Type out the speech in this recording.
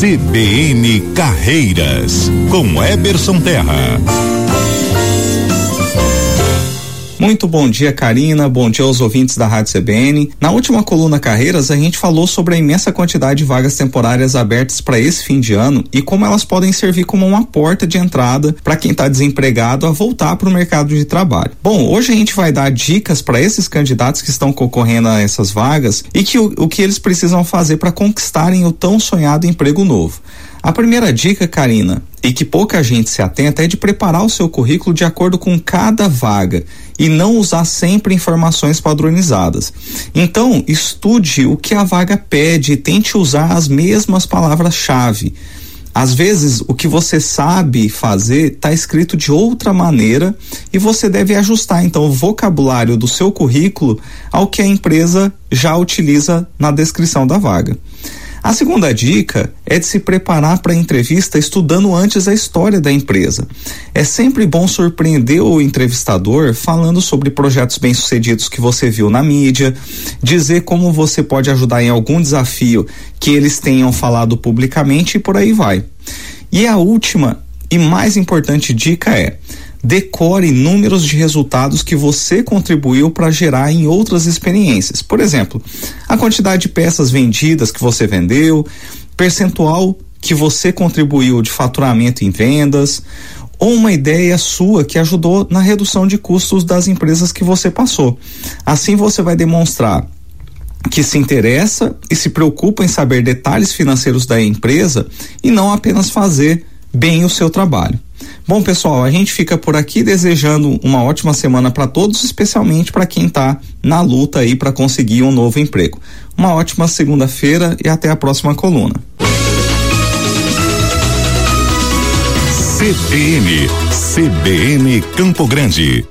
CBN Carreiras, com Eberson Terra. Muito bom dia, Karina. Bom dia aos ouvintes da Rádio CBN. Na última coluna Carreiras, a gente falou sobre a imensa quantidade de vagas temporárias abertas para esse fim de ano e como elas podem servir como uma porta de entrada para quem está desempregado a voltar para o mercado de trabalho. Bom, hoje a gente vai dar dicas para esses candidatos que estão concorrendo a essas vagas e que o, o que eles precisam fazer para conquistarem o tão sonhado emprego novo. A primeira dica, Karina, e que pouca gente se atenta, é de preparar o seu currículo de acordo com cada vaga e não usar sempre informações padronizadas. Então, estude o que a vaga pede e tente usar as mesmas palavras-chave. Às vezes, o que você sabe fazer está escrito de outra maneira e você deve ajustar então o vocabulário do seu currículo ao que a empresa já utiliza na descrição da vaga. A segunda dica é de se preparar para a entrevista estudando antes a história da empresa. É sempre bom surpreender o entrevistador falando sobre projetos bem-sucedidos que você viu na mídia, dizer como você pode ajudar em algum desafio que eles tenham falado publicamente e por aí vai. E a última e mais importante dica é: decore números de resultados que você contribuiu para gerar em outras experiências. Por exemplo, a quantidade de peças vendidas que você vendeu, percentual que você contribuiu de faturamento em vendas, ou uma ideia sua que ajudou na redução de custos das empresas que você passou. Assim você vai demonstrar que se interessa e se preocupa em saber detalhes financeiros da empresa e não apenas fazer bem o seu trabalho. Bom, pessoal, a gente fica por aqui desejando uma ótima semana para todos, especialmente para quem está na luta aí para conseguir um novo emprego. Uma ótima segunda-feira e até a próxima coluna. CBN, CBN Campo Grande.